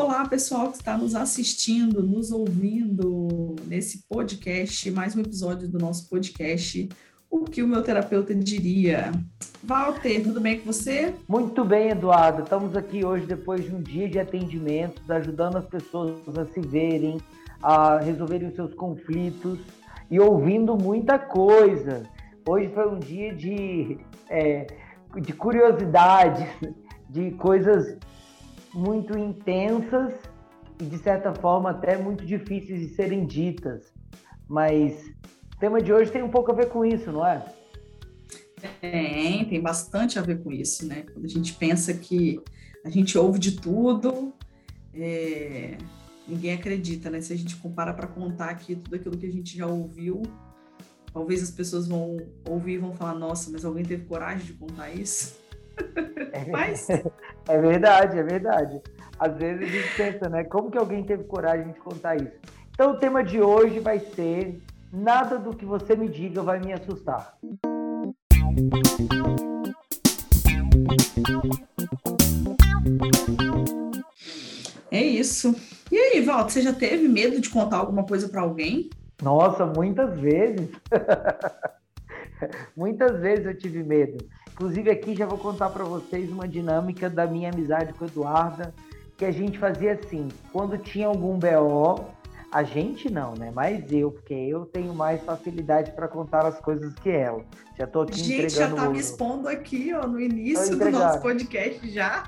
Olá, pessoal que está nos assistindo, nos ouvindo nesse podcast, mais um episódio do nosso podcast. O que o meu terapeuta diria? Walter, tudo bem com você? Muito bem, Eduardo. Estamos aqui hoje depois de um dia de atendimento, ajudando as pessoas a se verem, a resolverem os seus conflitos e ouvindo muita coisa. Hoje foi um dia de, é, de curiosidades, de coisas muito intensas e, de certa forma, até muito difíceis de serem ditas. Mas o tema de hoje tem um pouco a ver com isso, não é? Tem, tem bastante a ver com isso, né? Quando a gente pensa que a gente ouve de tudo, é... ninguém acredita, né? Se a gente compara para contar aqui tudo aquilo que a gente já ouviu, talvez as pessoas vão ouvir e vão falar: nossa, mas alguém teve coragem de contar isso? É, mas... é verdade, é verdade. Às vezes a gente pensa, né? Como que alguém teve coragem de contar isso? Então, o tema de hoje vai ser: Nada do que você me diga vai me assustar. É isso. E aí, Walter, você já teve medo de contar alguma coisa para alguém? Nossa, muitas vezes. muitas vezes eu tive medo. Inclusive aqui já vou contar para vocês uma dinâmica da minha amizade com a Eduarda, que a gente fazia assim, quando tinha algum BO, a gente não, né? Mas eu, porque eu tenho mais facilidade para contar as coisas que ela. Já tô aqui gente, entregando já tá ouro. me expondo aqui, ó, no início do nosso podcast já.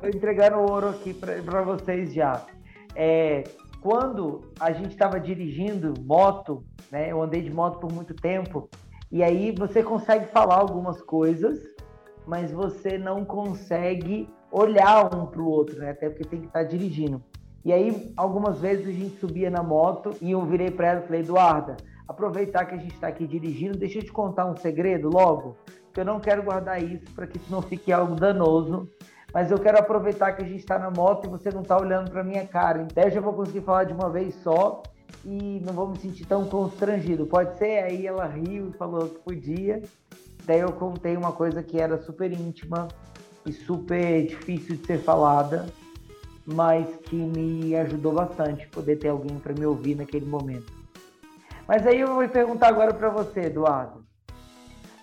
Tô entregando ouro aqui para vocês já. É, quando a gente estava dirigindo moto, né? Eu andei de moto por muito tempo, e aí você consegue falar algumas coisas, mas você não consegue olhar um para o outro, né? Até porque tem que estar tá dirigindo. E aí, algumas vezes a gente subia na moto e eu virei para ela e falei, Eduarda, aproveitar que a gente está aqui dirigindo, deixa eu te contar um segredo logo, que eu não quero guardar isso para que isso não fique algo danoso, mas eu quero aproveitar que a gente está na moto e você não está olhando para minha cara. Então eu já vou conseguir falar de uma vez só e não vou me sentir tão constrangido. Pode ser? Aí ela riu e falou que podia. Daí eu contei uma coisa que era super íntima e super difícil de ser falada mas que me ajudou bastante poder ter alguém para me ouvir naquele momento. Mas aí eu vou perguntar agora para você, Eduardo.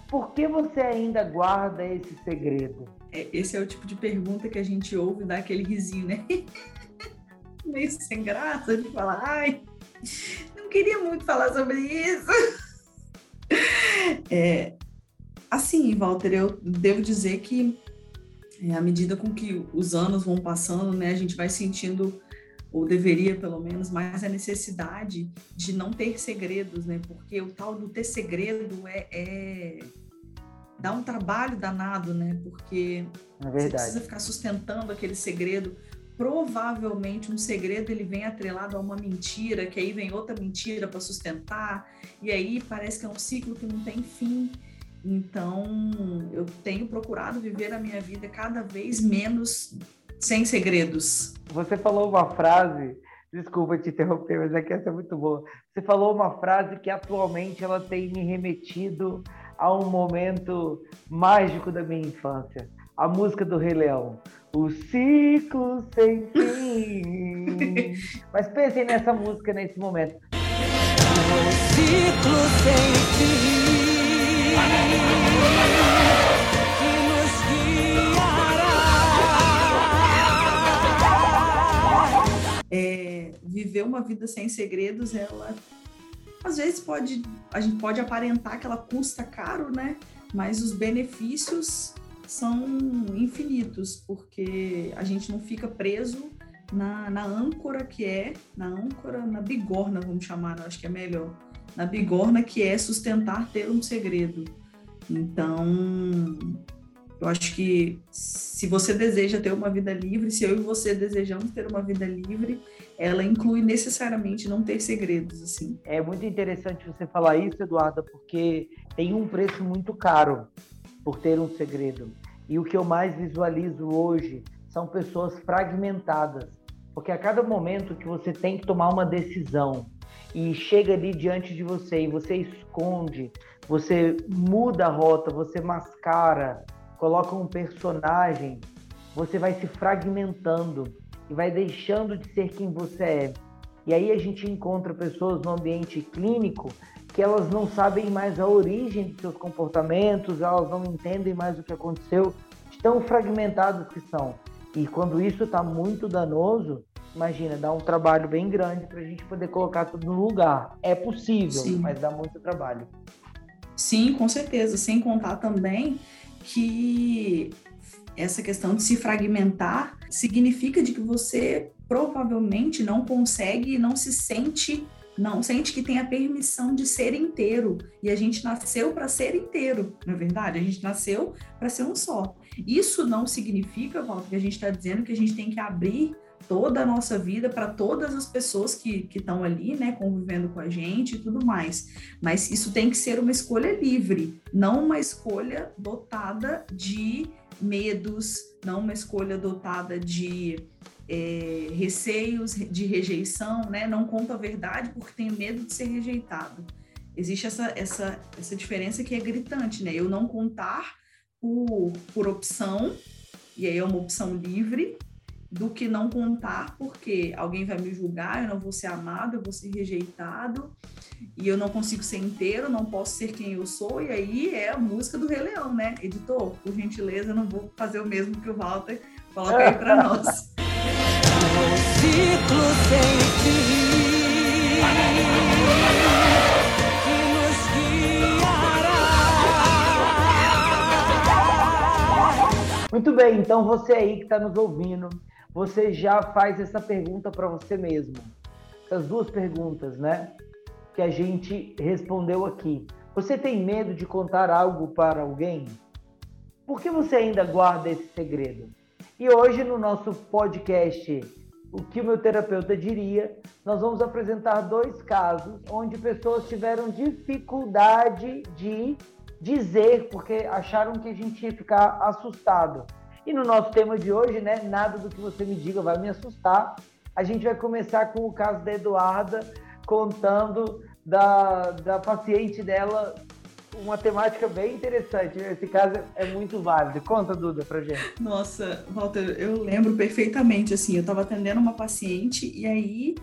Por que você ainda guarda esse segredo? É, esse é o tipo de pergunta que a gente ouve e dá aquele risinho, né? Meio sem graça de falar, ai, não queria muito falar sobre isso. É, assim, Walter, eu devo dizer que é, à medida com que os anos vão passando, né, a gente vai sentindo, ou deveria pelo menos, mais a necessidade de não ter segredos, né? Porque o tal do ter segredo é, é dá um trabalho danado, né? Porque é você precisa ficar sustentando aquele segredo. Provavelmente um segredo ele vem atrelado a uma mentira, que aí vem outra mentira para sustentar, e aí parece que é um ciclo que não tem fim. Então, eu tenho procurado viver a minha vida cada vez menos sem segredos. Você falou uma frase, desculpa te interromper, mas é que essa é muito boa. Você falou uma frase que atualmente ela tem me remetido a um momento mágico da minha infância. A música do Rei Leão. O ciclo sem fim. mas pensem nessa música nesse momento. O ciclo sem fim. É, viver uma vida sem segredos, ela às vezes pode a gente pode aparentar que ela custa caro, né? Mas os benefícios são infinitos, porque a gente não fica preso na, na âncora que é, na âncora, na bigorna, vamos chamar, acho que é melhor, na bigorna que é sustentar ter um segredo. Então, eu acho que se você deseja ter uma vida livre, se eu e você desejamos ter uma vida livre, ela inclui necessariamente não ter segredos, assim. É muito interessante você falar isso, Eduarda, porque tem um preço muito caro por ter um segredo. E o que eu mais visualizo hoje são pessoas fragmentadas, porque a cada momento que você tem que tomar uma decisão e chega ali diante de você e você esconde, você muda a rota, você mascara, coloca um personagem, você vai se fragmentando. e vai deixando de ser quem você é. E aí a gente encontra pessoas no ambiente clínico que elas não sabem mais a origem de seus comportamentos, elas não entendem mais o que aconteceu, tão fragmentadas que são. E quando isso está muito danoso, imagina, dá um trabalho bem grande para a gente poder colocar tudo no lugar. É possível, Sim. mas dá muito trabalho. Sim, com certeza. Sem contar também que essa questão de se fragmentar significa de que você provavelmente não consegue, não se sente, não sente que tem a permissão de ser inteiro. E a gente nasceu para ser inteiro, não é verdade? A gente nasceu para ser um só. Isso não significa, Walter, que a gente está dizendo que a gente tem que abrir toda a nossa vida para todas as pessoas que estão ali, né, convivendo com a gente e tudo mais. Mas isso tem que ser uma escolha livre, não uma escolha dotada de medos, não uma escolha dotada de é, receios de rejeição, né? Não conto a verdade porque tenho medo de ser rejeitado. Existe essa, essa, essa diferença que é gritante, né? Eu não contar por, por opção, e aí é uma opção livre, do que não contar, porque alguém vai me julgar, eu não vou ser amado, eu vou ser rejeitado, e eu não consigo ser inteiro, não posso ser quem eu sou, e aí é a música do Rei Leão, né? Editor, por gentileza, eu não vou fazer o mesmo que o Walter coloca aí para nós. Muito bem, então você aí que está nos ouvindo, você já faz essa pergunta para você mesmo. Essas duas perguntas, né? Que a gente respondeu aqui. Você tem medo de contar algo para alguém? Por que você ainda guarda esse segredo? E hoje, no nosso podcast, O que o meu terapeuta diria, nós vamos apresentar dois casos onde pessoas tiveram dificuldade de dizer porque acharam que a gente ia ficar assustado. E no nosso tema de hoje, né, nada do que você me diga vai me assustar. A gente vai começar com o caso da Eduarda contando da, da paciente dela uma temática bem interessante. Esse caso é muito válido. Conta, Duda, pra gente. Nossa, Walter, eu lembro perfeitamente, assim, eu estava atendendo uma paciente e aí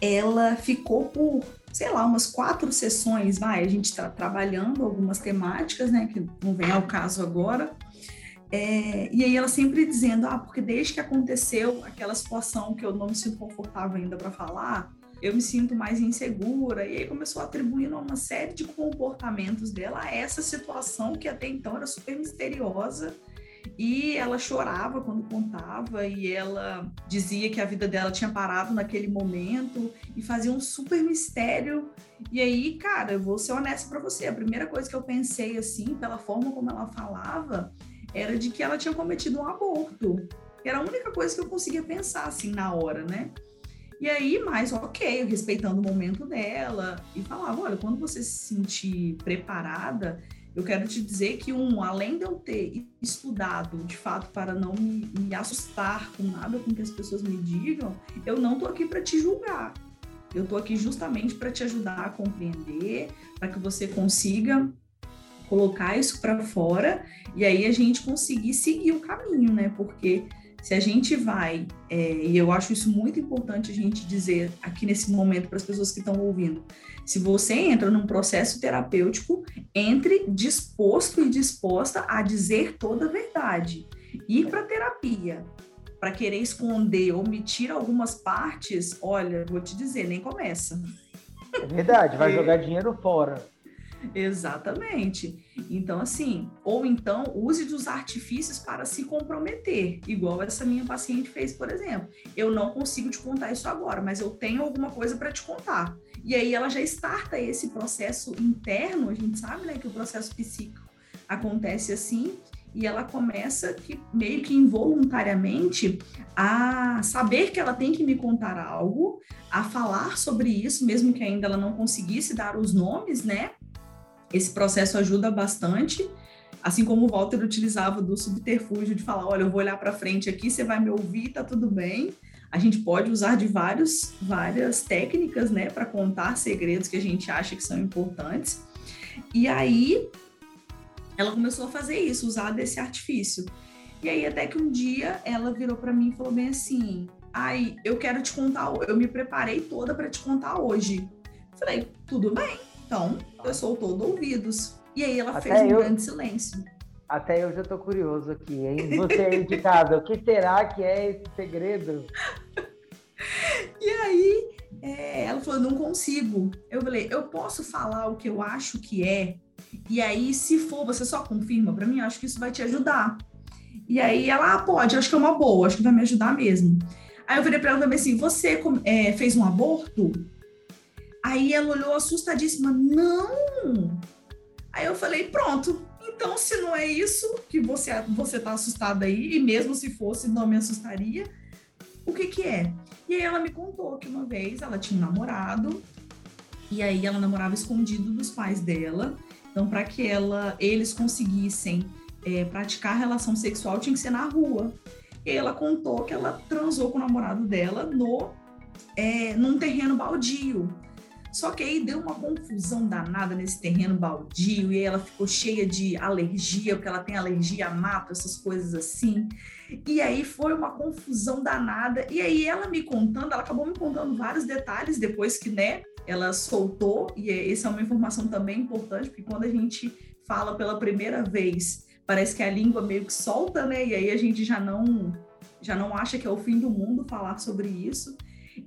ela ficou por, sei lá, umas quatro sessões, vai, a gente está trabalhando algumas temáticas, né, que não vem ao caso agora, é, e aí ela sempre dizendo, ah, porque desde que aconteceu aquela situação que eu não me sinto confortável ainda para falar, eu me sinto mais insegura. E aí começou atribuindo uma série de comportamentos dela a essa situação que até então era super misteriosa. E ela chorava quando contava, e ela dizia que a vida dela tinha parado naquele momento, e fazia um super mistério. E aí, cara, eu vou ser honesta para você: a primeira coisa que eu pensei, assim, pela forma como ela falava, era de que ela tinha cometido um aborto. Era a única coisa que eu conseguia pensar assim na hora, né? E aí, mais ok, respeitando o momento dela, e falava: olha, quando você se sentir preparada, eu quero te dizer que, um, além de eu ter estudado de fato para não me, me assustar com nada com que as pessoas me digam, eu não tô aqui para te julgar. Eu tô aqui justamente para te ajudar a compreender, para que você consiga colocar isso para fora e aí a gente conseguir seguir o caminho, né? Porque se a gente vai, é, e eu acho isso muito importante a gente dizer aqui nesse momento para as pessoas que estão ouvindo, se você entra num processo terapêutico, entre disposto e disposta a dizer toda a verdade. Ir para terapia para querer esconder, omitir algumas partes, olha, vou te dizer, nem começa. É verdade, vai jogar dinheiro fora. Exatamente. Então, assim, ou então use dos artifícios para se comprometer, igual essa minha paciente fez, por exemplo. Eu não consigo te contar isso agora, mas eu tenho alguma coisa para te contar. E aí ela já starta esse processo interno, a gente sabe, né, que o processo psíquico acontece assim, e ela começa que meio que involuntariamente a saber que ela tem que me contar algo, a falar sobre isso, mesmo que ainda ela não conseguisse dar os nomes, né? Esse processo ajuda bastante, assim como o Walter utilizava do subterfúgio de falar, olha, eu vou olhar para frente aqui, você vai me ouvir, tá tudo bem. A gente pode usar de vários, várias técnicas, né, para contar segredos que a gente acha que são importantes. E aí ela começou a fazer isso, usar desse artifício. E aí até que um dia ela virou para mim e falou bem assim: Aí, eu quero te contar, eu me preparei toda para te contar hoje. Falei, tudo bem, então eu sou todo ouvidos. E aí ela Até fez um eu... grande silêncio. Até eu já tô curioso aqui, hein? Você aí de casa, o que será que é esse segredo? E aí, é, ela falou, não consigo. Eu falei, eu posso falar o que eu acho que é? E aí, se for, você só confirma para mim, acho que isso vai te ajudar. E aí ela, ah, pode, acho que é uma boa, acho que vai me ajudar mesmo. Aí eu virei para ela também assim, você é, fez um aborto? Aí ela olhou assustadíssima, não! Aí eu falei, pronto, então, se não é isso que você você tá assustada aí, e mesmo se fosse, não me assustaria, o que que é? E aí ela me contou que uma vez ela tinha um namorado, e aí ela namorava escondido dos pais dela. Então, para que ela, eles conseguissem é, praticar relação sexual, tinha que ser na rua. E aí ela contou que ela transou com o namorado dela no, é, num terreno baldio. Só que aí deu uma confusão danada nesse terreno baldio e ela ficou cheia de alergia, porque ela tem alergia a mato, essas coisas assim. E aí foi uma confusão danada. E aí ela me contando, ela acabou me contando vários detalhes depois que, né, ela soltou. E essa é uma informação também importante, porque quando a gente fala pela primeira vez, parece que a língua meio que solta, né? E aí a gente já não já não acha que é o fim do mundo falar sobre isso.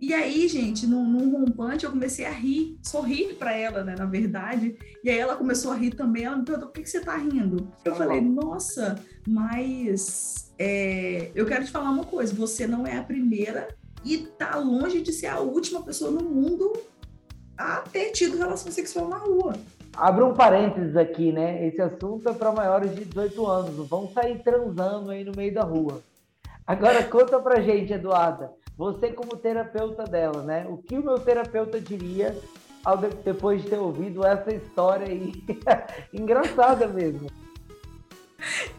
E aí, gente, num, num rompante, eu comecei a rir, sorrir para ela, né, na verdade. E aí ela começou a rir também. Ela me perguntou: por que, que você tá rindo? Eu tá falei: nossa, mas é, eu quero te falar uma coisa: você não é a primeira e tá longe de ser a última pessoa no mundo a ter tido relação sexual na rua. Abra um parênteses aqui, né? Esse assunto é para maiores de 18 anos. Não vão sair transando aí no meio da rua. Agora conta pra gente, Eduarda você como terapeuta dela, né? O que o meu terapeuta diria ao de, depois de ter ouvido essa história aí? Engraçada mesmo.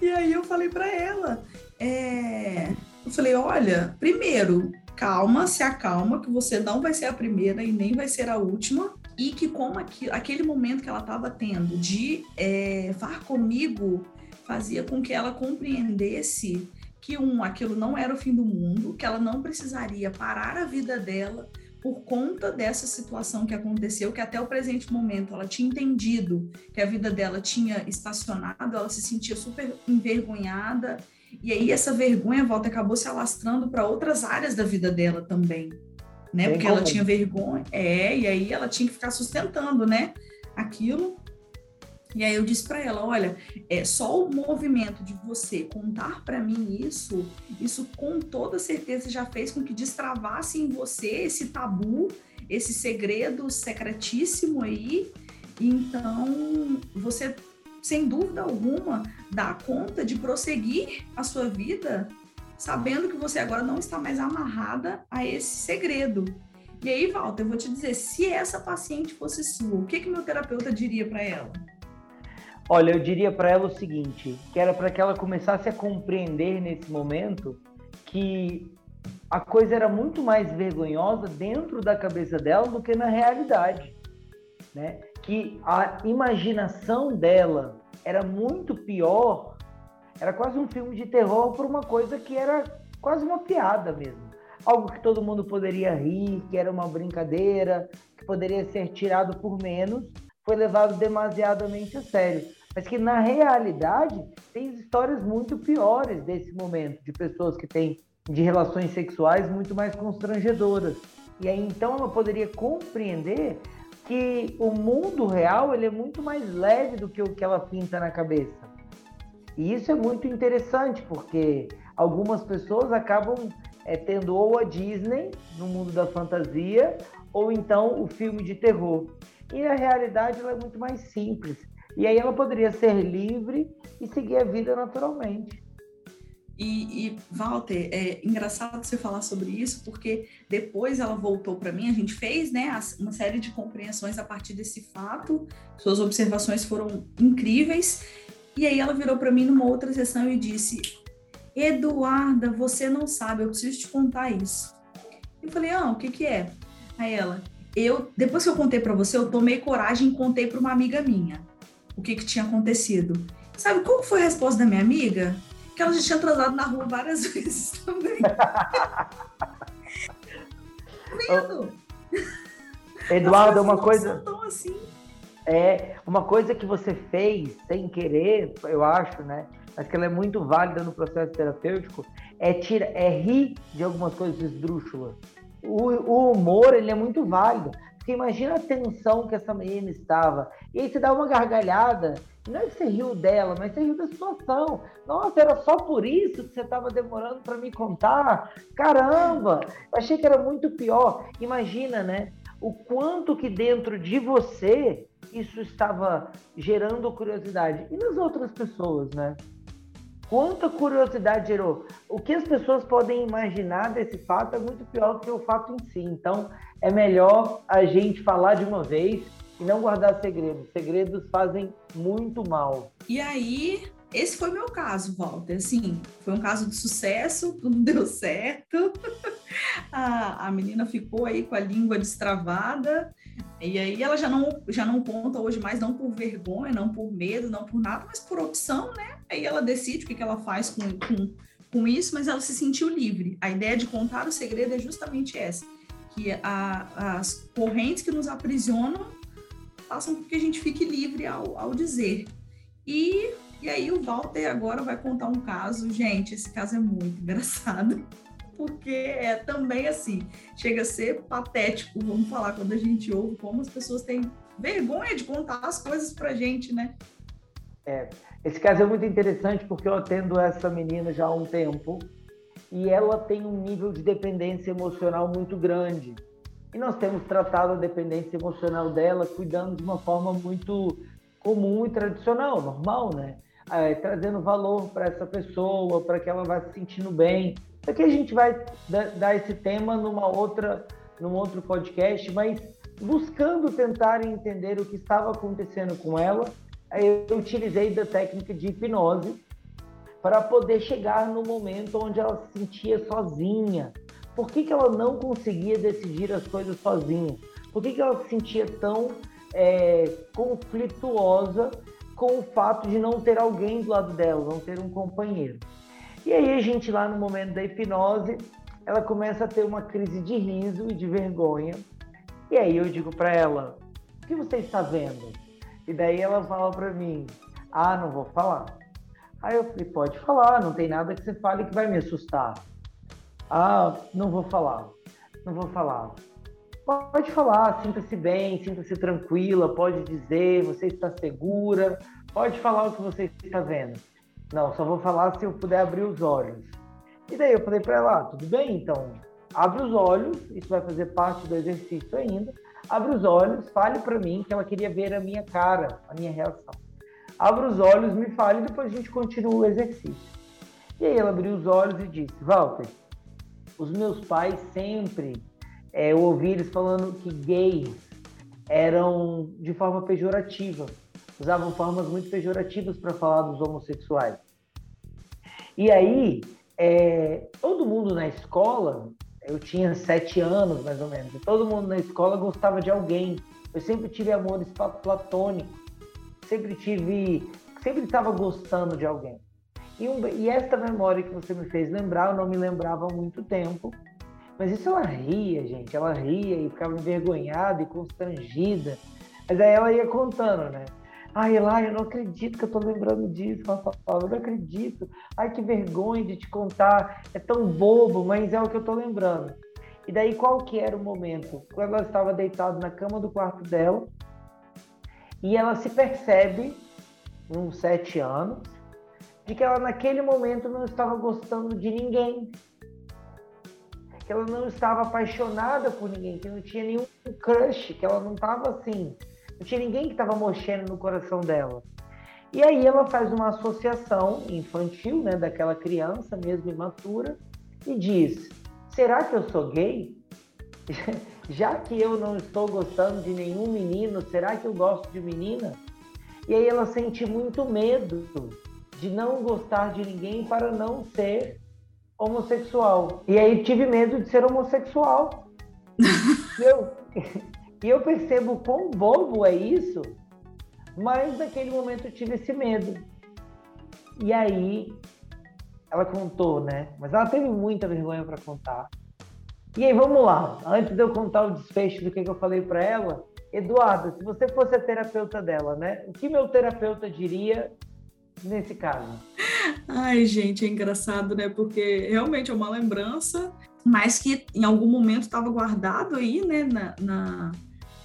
E aí eu falei para ela, é... eu falei, olha, primeiro, calma, se acalma, que você não vai ser a primeira e nem vai ser a última, e que como aqui, aquele momento que ela estava tendo de é, comigo fazia com que ela compreendesse que um, aquilo não era o fim do mundo, que ela não precisaria parar a vida dela por conta dessa situação que aconteceu, que até o presente momento ela tinha entendido que a vida dela tinha estacionado, ela se sentia super envergonhada, e aí essa vergonha volta acabou se alastrando para outras áreas da vida dela também, né? Porque ela tinha vergonha, é, e aí ela tinha que ficar sustentando, né? Aquilo. E aí eu disse para ela, olha, é só o movimento de você contar para mim isso, isso com toda certeza já fez com que destravasse em você esse tabu, esse segredo secretíssimo aí. Então, você sem dúvida alguma dá conta de prosseguir a sua vida sabendo que você agora não está mais amarrada a esse segredo. E aí, Walter, eu vou te dizer, se essa paciente fosse sua, o que que meu terapeuta diria para ela? Olha, eu diria para ela o seguinte, que era para que ela começasse a compreender nesse momento que a coisa era muito mais vergonhosa dentro da cabeça dela do que na realidade, né? Que a imaginação dela era muito pior, era quase um filme de terror por uma coisa que era quase uma piada mesmo. Algo que todo mundo poderia rir, que era uma brincadeira, que poderia ser tirado por menos, foi levado demasiadamente a sério mas que na realidade tem histórias muito piores desse momento, de pessoas que têm de relações sexuais muito mais constrangedoras. E aí então ela poderia compreender que o mundo real ele é muito mais leve do que o que ela pinta na cabeça. E isso é muito interessante, porque algumas pessoas acabam é, tendo ou a Disney no mundo da fantasia, ou então o filme de terror. E na realidade é muito mais simples. E aí ela poderia ser livre e seguir a vida naturalmente. E, e, Walter, é engraçado você falar sobre isso, porque depois ela voltou para mim, a gente fez né, uma série de compreensões a partir desse fato, suas observações foram incríveis, e aí ela virou para mim numa outra sessão e disse: Eduarda, você não sabe, eu preciso te contar isso. Eu falei: Ah, o que, que é? Aí ela, eu, depois que eu contei para você, eu tomei coragem e contei para uma amiga minha o que, que tinha acontecido. Sabe qual foi a resposta da minha amiga? Que ela já tinha transado na rua várias vezes também. Medo. Eduardo, uma coisa. Assim. É, uma coisa que você fez sem querer, eu acho, né? Mas que ela é muito válida no processo terapêutico, é, tira, é rir de algumas coisas esdrúxulas. O, o humor, ele é muito válido. Porque imagina a tensão que essa menina estava. E aí você dá uma gargalhada, não é que você riu dela, mas você riu da situação. Nossa, era só por isso que você estava demorando para me contar? Caramba! Eu achei que era muito pior. Imagina, né? O quanto que dentro de você isso estava gerando curiosidade. E nas outras pessoas, né? Quanta curiosidade gerou. O que as pessoas podem imaginar desse fato é muito pior do que o fato em si. Então, é melhor a gente falar de uma vez e não guardar segredos. Segredos fazem muito mal. E aí, esse foi meu caso, Walter. Assim, foi um caso de sucesso, tudo deu certo. a, a menina ficou aí com a língua destravada. E aí ela já não, já não conta hoje mais, não por vergonha, não por medo, não por nada, mas por opção, né? Aí ela decide o que, que ela faz com, com, com isso, mas ela se sentiu livre. A ideia de contar o segredo é justamente essa que a, as correntes que nos aprisionam façam com que a gente fique livre ao, ao dizer. E, e aí o Walter agora vai contar um caso, gente, esse caso é muito engraçado, porque é também assim, chega a ser patético, vamos falar, quando a gente ouve como as pessoas têm vergonha de contar as coisas pra gente, né? É, esse caso é muito interessante porque eu atendo essa menina já há um tempo e ela tem um nível de dependência emocional muito grande. E nós temos tratado a dependência emocional dela cuidando de uma forma muito comum e tradicional, normal, né? É, trazendo valor para essa pessoa, para que ela vá se sentindo bem. Aqui a gente vai dar esse tema numa outra, num outro podcast, mas buscando tentar entender o que estava acontecendo com ela, eu utilizei da técnica de hipnose para poder chegar no momento onde ela se sentia sozinha. Por que, que ela não conseguia decidir as coisas sozinha? Por que, que ela se sentia tão é, conflituosa com o fato de não ter alguém do lado dela, não ter um companheiro? E aí a gente lá no momento da hipnose, ela começa a ter uma crise de riso e de vergonha. E aí eu digo para ela: "O que você está vendo?" E daí ela fala para mim: "Ah, não vou falar." Aí eu falei, pode falar, não tem nada que você fale que vai me assustar. Ah, não vou falar, não vou falar. Pode falar, sinta-se bem, sinta-se tranquila, pode dizer, você está segura, pode falar o que você está vendo. Não, só vou falar se eu puder abrir os olhos. E daí eu falei para ela, ah, tudo bem, então abre os olhos, isso vai fazer parte do exercício ainda. Abre os olhos, fale para mim que ela queria ver a minha cara, a minha reação abra os olhos, me fale e depois a gente continua o exercício. E aí ela abriu os olhos e disse, Walter, os meus pais sempre, é, eu ouvi eles falando que gays eram de forma pejorativa, usavam formas muito pejorativas para falar dos homossexuais. E aí, é, todo mundo na escola, eu tinha sete anos mais ou menos, todo mundo na escola gostava de alguém. Eu sempre tive amores platônicos sempre tive, sempre estava gostando de alguém. E, um, e esta memória que você me fez lembrar, eu não me lembrava há muito tempo. Mas isso ela ria, gente. Ela ria e ficava envergonhada e constrangida. Mas aí ela ia contando, né? Ai, Ela, eu não acredito que eu tô lembrando disso. Eu não acredito. Ai, que vergonha de te contar. É tão bobo, mas é o que eu tô lembrando. E daí, qual que era o momento? Quando ela estava deitada na cama do quarto dela, e ela se percebe, uns sete anos, de que ela naquele momento não estava gostando de ninguém. Que ela não estava apaixonada por ninguém, que não tinha nenhum crush, que ela não estava assim. Não tinha ninguém que estava mochendo no coração dela. E aí ela faz uma associação infantil, né, daquela criança mesmo imatura, e diz: será que eu sou gay? já que eu não estou gostando de nenhum menino, será que eu gosto de menina? E aí ela sente muito medo de não gostar de ninguém para não ser homossexual. E aí tive medo de ser homossexual. e, eu, e eu percebo quão bobo é isso, mas naquele momento eu tive esse medo. E aí ela contou, né? Mas ela teve muita vergonha para contar. E aí, vamos lá. Antes de eu contar o desfecho do que, que eu falei para ela, Eduardo, se você fosse a terapeuta dela, né? O que meu terapeuta diria nesse caso? Ai, gente, é engraçado, né? Porque realmente é uma lembrança, mas que em algum momento estava guardado aí, né, na, na,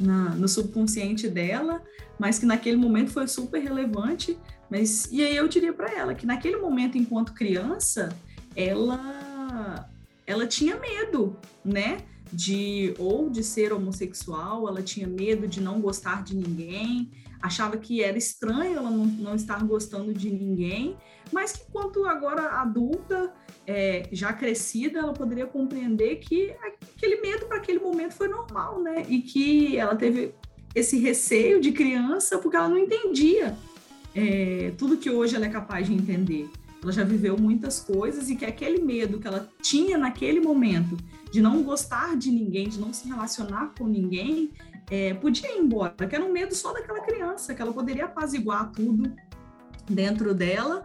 na, no subconsciente dela, mas que naquele momento foi super relevante. Mas e aí eu diria para ela que naquele momento, enquanto criança, ela ela tinha medo, né? De ou de ser homossexual, ela tinha medo de não gostar de ninguém, achava que era estranho ela não, não estar gostando de ninguém, mas que quanto agora adulta, é, já crescida, ela poderia compreender que aquele medo para aquele momento foi normal, né? E que ela teve esse receio de criança porque ela não entendia é, tudo que hoje ela é capaz de entender. Ela já viveu muitas coisas e que aquele medo que ela tinha naquele momento de não gostar de ninguém, de não se relacionar com ninguém, é, podia ir embora, que era um medo só daquela criança, que ela poderia apaziguar tudo dentro dela,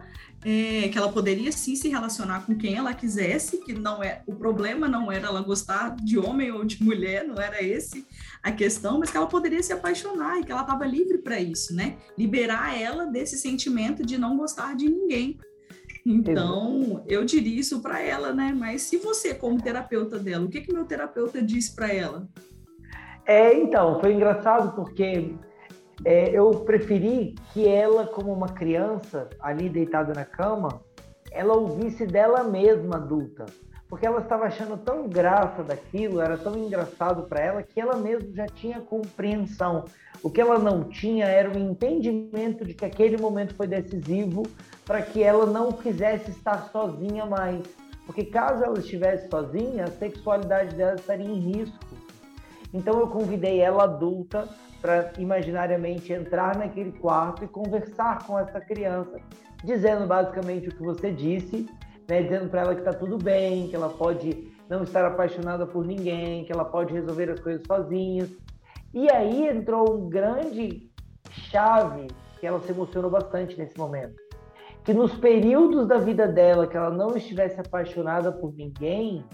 é, que ela poderia sim se relacionar com quem ela quisesse, que não é o problema não era ela gostar de homem ou de mulher, não era esse a questão, mas que ela poderia se apaixonar e que ela estava livre para isso, né? Liberar ela desse sentimento de não gostar de ninguém. Então, eu diria isso para ela, né? Mas se você, como terapeuta dela, o que que meu terapeuta disse para ela? É, então, foi engraçado porque é, eu preferi que ela, como uma criança ali deitada na cama, ela ouvisse dela mesma adulta, porque ela estava achando tão graça daquilo, era tão engraçado para ela que ela mesma já tinha compreensão. O que ela não tinha era o entendimento de que aquele momento foi decisivo para que ela não quisesse estar sozinha mais. Porque caso ela estivesse sozinha, a sexualidade dela estaria em risco. Então eu convidei ela adulta para imaginariamente entrar naquele quarto e conversar com essa criança, dizendo basicamente o que você disse, né, dizendo para ela que está tudo bem, que ela pode não estar apaixonada por ninguém, que ela pode resolver as coisas sozinha. E aí entrou um grande chave que ela se emocionou bastante nesse momento. Que nos períodos da vida dela que ela não estivesse apaixonada por ninguém,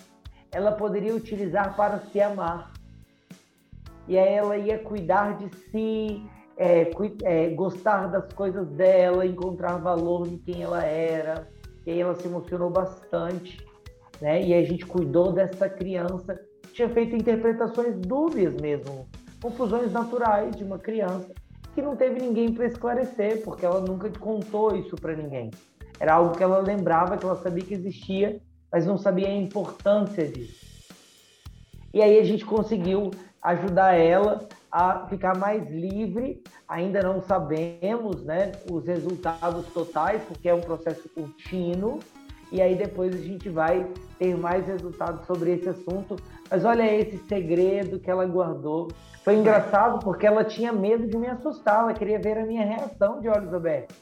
ela poderia utilizar para se amar e aí ela ia cuidar de si, é, é, gostar das coisas dela, encontrar valor em quem ela era. E aí ela se emocionou bastante, né? E a gente cuidou dessa criança, tinha feito interpretações dúbias mesmo, confusões naturais de uma criança que não teve ninguém para esclarecer, porque ela nunca contou isso para ninguém. Era algo que ela lembrava, que ela sabia que existia, mas não sabia a importância disso. E aí a gente conseguiu ajudar ela a ficar mais livre. Ainda não sabemos né, os resultados totais, porque é um processo contínuo. E aí depois a gente vai ter mais resultados sobre esse assunto. Mas olha esse segredo que ela guardou. Foi engraçado porque ela tinha medo de me assustar, ela queria ver a minha reação de olhos abertos.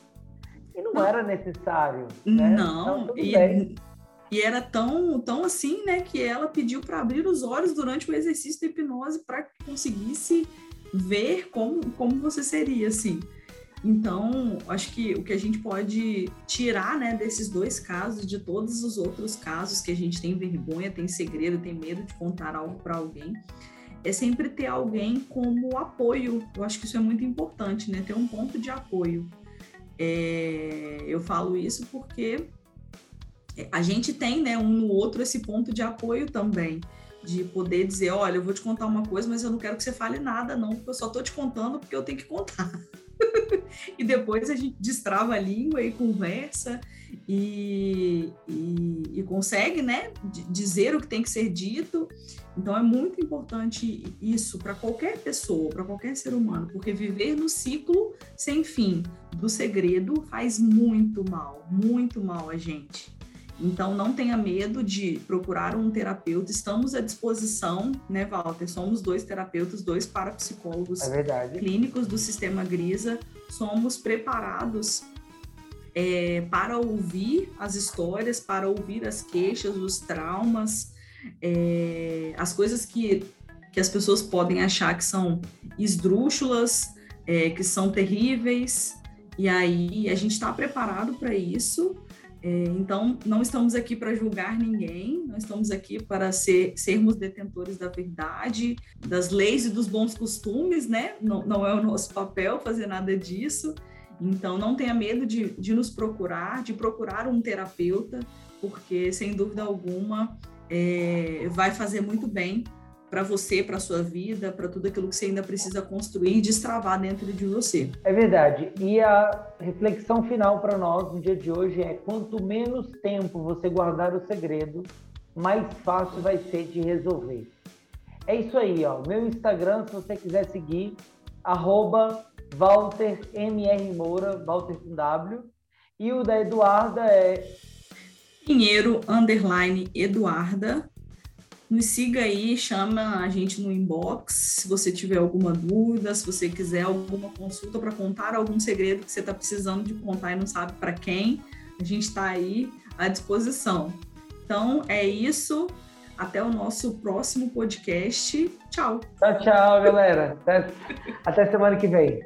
E não, não. era necessário. Né? Não, então, e, e era tão, tão assim, né, que ela pediu para abrir os olhos durante o exercício de hipnose para que conseguisse ver como, como você seria, assim. Então, acho que o que a gente pode tirar, né, desses dois casos, de todos os outros casos que a gente tem vergonha, tem segredo, tem medo de contar algo para alguém, é sempre ter alguém como apoio. Eu acho que isso é muito importante, né, ter um ponto de apoio. É, eu falo isso porque a gente tem, né, um no outro esse ponto de apoio também, de poder dizer, olha, eu vou te contar uma coisa, mas eu não quero que você fale nada, não, porque eu só estou te contando porque eu tenho que contar. e depois a gente destrava a língua e conversa e, e, e consegue, né, dizer o que tem que ser dito. Então é muito importante isso para qualquer pessoa, para qualquer ser humano, porque viver no ciclo sem fim do segredo faz muito mal, muito mal a gente. Então, não tenha medo de procurar um terapeuta. Estamos à disposição, né, Walter? Somos dois terapeutas, dois parapsicólogos é clínicos do Sistema Grisa. Somos preparados é, para ouvir as histórias, para ouvir as queixas, os traumas, é, as coisas que, que as pessoas podem achar que são esdrúxulas, é, que são terríveis. E aí, a gente está preparado para isso então, não estamos aqui para julgar ninguém, nós estamos aqui para ser, sermos detentores da verdade, das leis e dos bons costumes, né? Não, não é o nosso papel fazer nada disso. Então, não tenha medo de, de nos procurar, de procurar um terapeuta, porque, sem dúvida alguma, é, vai fazer muito bem para você, para sua vida, para tudo aquilo que você ainda precisa construir e destravar dentro de você. É verdade. E a reflexão final para nós no dia de hoje é: quanto menos tempo você guardar o segredo, mais fácil vai ser de resolver. É isso aí, ó. Meu Instagram, se você quiser seguir, arroba Moura, Walter com W. E o da Eduarda é Pinheiro underline Eduarda. Nos siga aí, chama a gente no inbox se você tiver alguma dúvida, se você quiser alguma consulta para contar algum segredo que você está precisando de contar e não sabe para quem, a gente está aí à disposição. Então é isso. Até o nosso próximo podcast. Tchau. Tchau, tchau, galera. Até, até semana que vem.